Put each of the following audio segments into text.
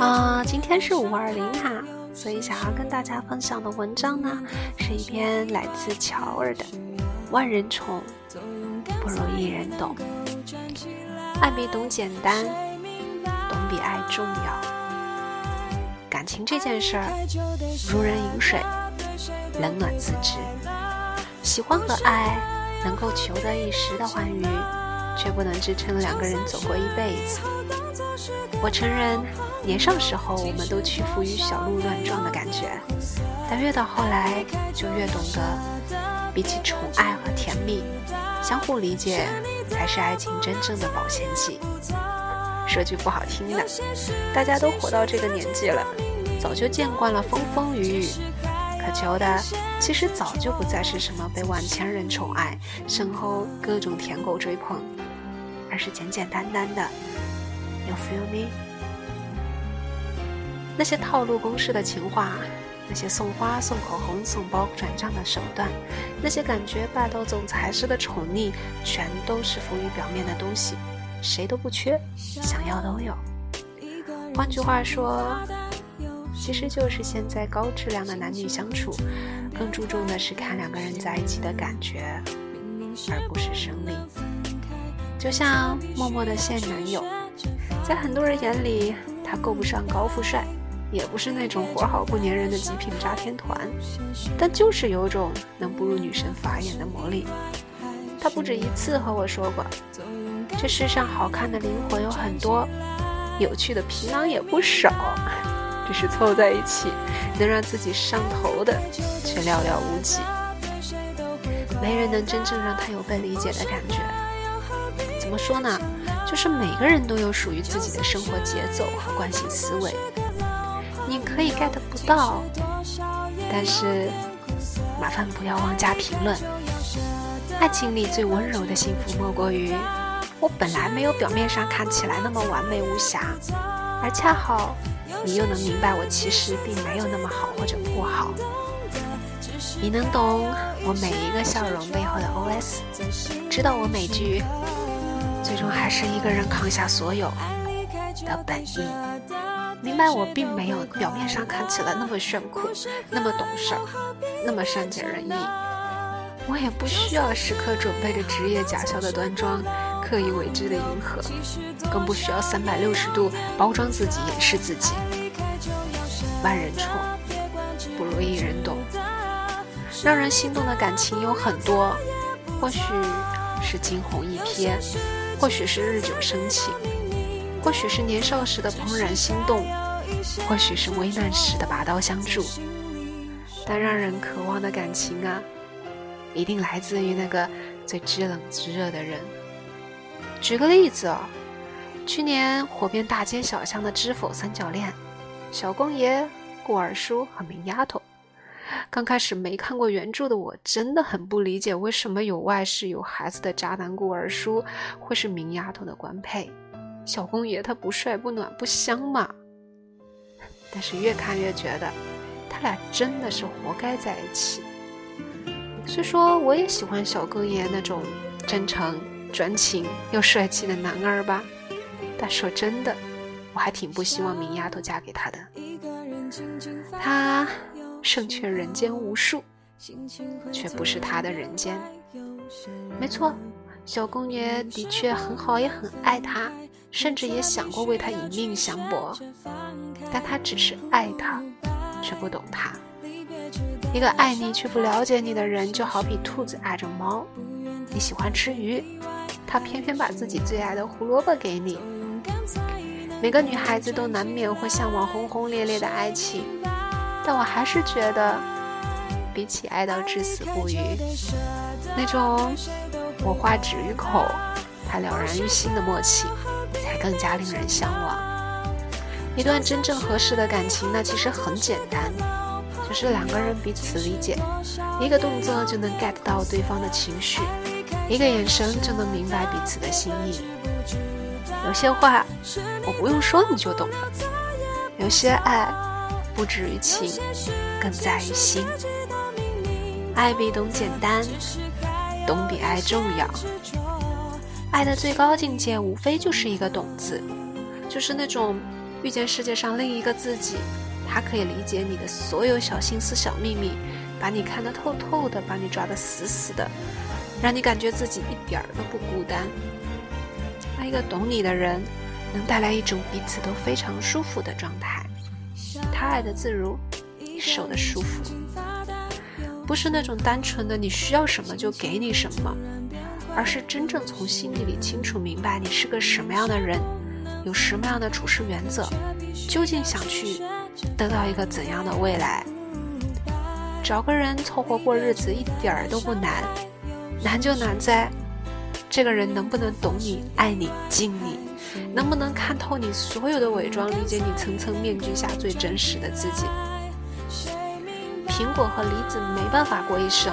啊，今天是五二零哈，所以想要跟大家分享的文章呢，是一篇来自乔儿的《万人宠不如一人懂》，爱比懂简单，懂比爱重要。感情这件事儿，如人饮水，冷暖自知。喜欢和爱能够求得一时的欢愉，却不能支撑两个人走过一辈子。我承认。年少时候，我们都屈服于小鹿乱撞的感觉，但越到后来，就越懂得，比起宠爱和甜蜜，相互理解才是爱情真正的保鲜剂。说句不好听的，大家都活到这个年纪了，早就见惯了风风雨雨，渴求的其实早就不再是什么被万千人宠爱，身后各种舔狗追捧，而是简简单单的，You feel me？那些套路公式的情话，那些送花、送口红、送包、转账的手段，那些感觉霸道总裁式的宠溺，全都是浮于表面的东西，谁都不缺，想要都有。换句话说，其实就是现在高质量的男女相处，更注重的是看两个人在一起的感觉，而不是生理。就像默默的现男友，在很多人眼里，他够不上高富帅。也不是那种活好不粘人的极品炸天团，但就是有种能不入女神法眼的魔力。他不止一次和我说过，这世上好看的灵魂有很多，有趣的皮囊也不少，只是凑在一起能让自己上头的却寥寥无几。没人能真正让他有被理解的感觉。怎么说呢？就是每个人都有属于自己的生活节奏和惯性思维。你可以 get 不到，但是麻烦不要妄加评论。爱情里最温柔的幸福，莫过于我本来没有表面上看起来那么完美无瑕，而恰好你又能明白我其实并没有那么好或者不好。你能懂我每一个笑容背后的 OS，知道我每句最终还是一个人扛下所有的本意。明白我并没有表面上看起来那么炫酷，那么懂事儿，那么善解人意。我也不需要时刻准备着职业假笑的端庄，刻意为之的迎合，更不需要三百六十度包装自己、掩饰自己。万人宠不如一人懂。让人心动的感情有很多，或许是惊鸿一瞥，或许是日久生情。或许是年少时的怦然心动，或许是危难时的拔刀相助，但让人渴望的感情啊，一定来自于那个最知冷知热的人。举个例子哦，去年火遍大街小巷的《知否》三角恋，小公爷、顾二叔和明丫头。刚开始没看过原著的我，真的很不理解为什么有外室有孩子的渣男孤儿叔会是明丫头的官配。小公爷他不帅不暖不香嘛，但是越看越觉得，他俩真的是活该在一起。虽说我也喜欢小公爷那种真诚、专情又帅气的男儿吧，但说真的，我还挺不希望明丫头嫁给他的。他胜却人间无数，却不是他的人间。没错，小公爷的确很好，也很爱他。甚至也想过为他以命相搏，但他只是爱他，却不懂他。一个爱你却不了解你的人，就好比兔子爱着猫。你喜欢吃鱼，他偏偏把自己最爱的胡萝卜给你。每个女孩子都难免会向往轰轰烈烈的爱情，但我还是觉得，比起爱到至死不渝，那种我话止于口，他了然于心的默契。才更加令人向往。一段真正合适的感情，那其实很简单，就是两个人彼此理解，一个动作就能 get 到对方的情绪，一个眼神就能明白彼此的心意。有些话我不用说你就懂了，有些爱不止于情，更在于心。爱比懂简单，懂比爱重要。爱的最高境界，无非就是一个“懂”字，就是那种遇见世界上另一个自己，他可以理解你的所有小心思、小秘密，把你看得透透的，把你抓得死死的，让你感觉自己一点儿都不孤单。爱一个懂你的人，能带来一种彼此都非常舒服的状态。爱的自如，你受的舒服，不是那种单纯的你需要什么就给你什么。而是真正从心底里清楚明白你是个什么样的人，有什么样的处事原则，究竟想去得到一个怎样的未来。找个人凑合过日子一点儿都不难，难就难在这个人能不能懂你、爱你、敬你，能不能看透你所有的伪装，理解你层层面具下最真实的自己。苹果和梨子没办法过一生。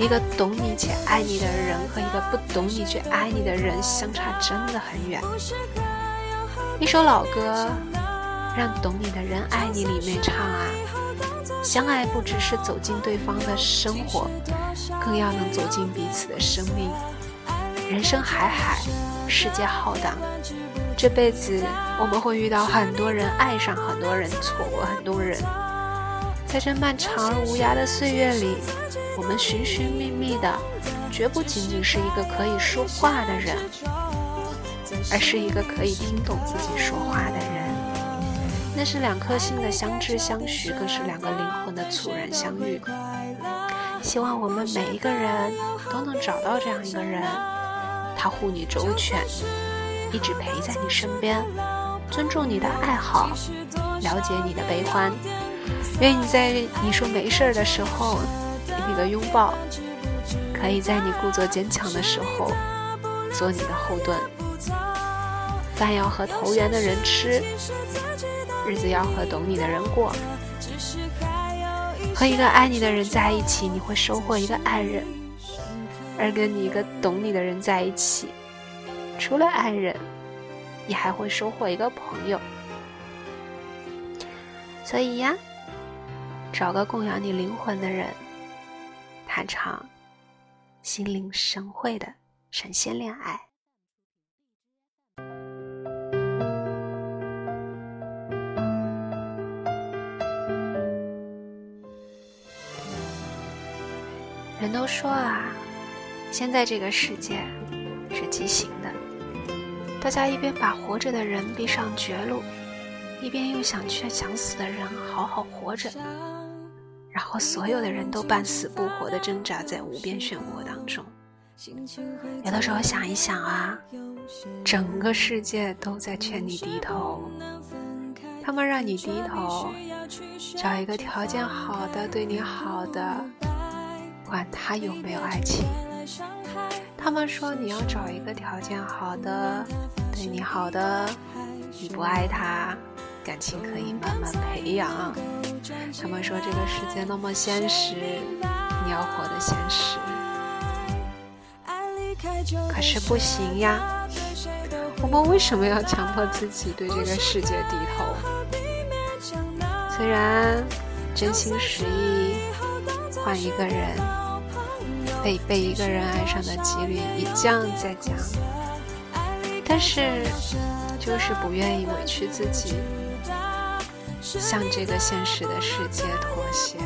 一个懂你且爱你的人和一个不懂你却爱你的人相差真的很远。一首老歌，让懂你的人爱你里面唱啊，相爱不只是走进对方的生活，更要能走进彼此的生命。人生海海，世界浩荡，这辈子我们会遇到很多人，爱上很多人，错过很多人。在这漫长而无涯的岁月里，我们寻寻觅觅的，绝不仅仅是一个可以说话的人，而是一个可以听懂自己说话的人。那是两颗心的相知相许，更是两个灵魂的猝然相遇。希望我们每一个人都能找到这样一个人，他护你周全，一直陪在你身边，尊重你的爱好，了解你的悲欢。愿你在你说没事儿的时候给你个拥抱，可以在你故作坚强的时候做你的后盾。饭要和投缘的人吃，日子要和懂你的人过。和一个爱你的人在一起，你会收获一个爱人；而跟你一个懂你的人在一起，除了爱人，你还会收获一个朋友。所以呀。找个供养你灵魂的人，谈场心领神会的神仙恋爱。人都说啊，现在这个世界是畸形的，大家一边把活着的人逼上绝路，一边又想劝想死的人好好活着。然后所有的人都半死不活的挣扎在无边漩涡当中。有的时候想一想啊，整个世界都在劝你低头，他们让你低头，找一个条件好的、对你好的，管他有没有爱情。他们说你要找一个条件好的、对你好的，你不爱他。感情可以慢慢培养。他们说这个世界那么现实，你要活得现实。可是不行呀，我们为什么要强迫自己对这个世界低头？虽然真心实意换一个人，被被一个人爱上的几率一降再降，但是就是不愿意委屈自己。向这个现实的世界妥协。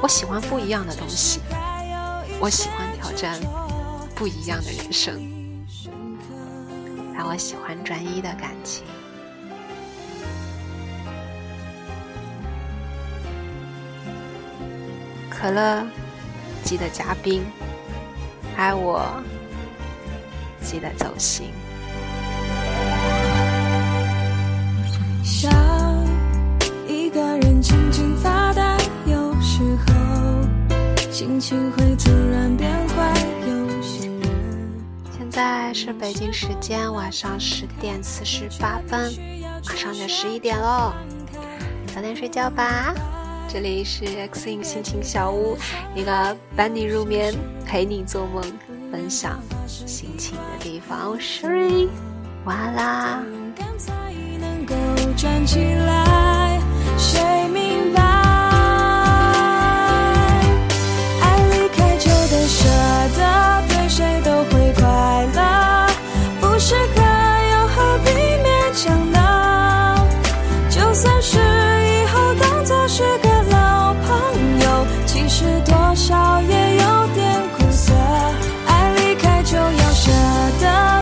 我喜欢不一样的东西，我喜欢挑战不一样的人生，但我喜欢专一的感情。可乐，记得加冰。爱我，记得走心。想一个人静静发呆，有时候心情会突然变坏。现在是北京时间晚上十点四十八分，马上就十一点喽，早点睡觉吧。这里是 X in 心情小屋，一个伴你入眠、陪你做梦、分享心情的地方。睡，晚安啦。站起来。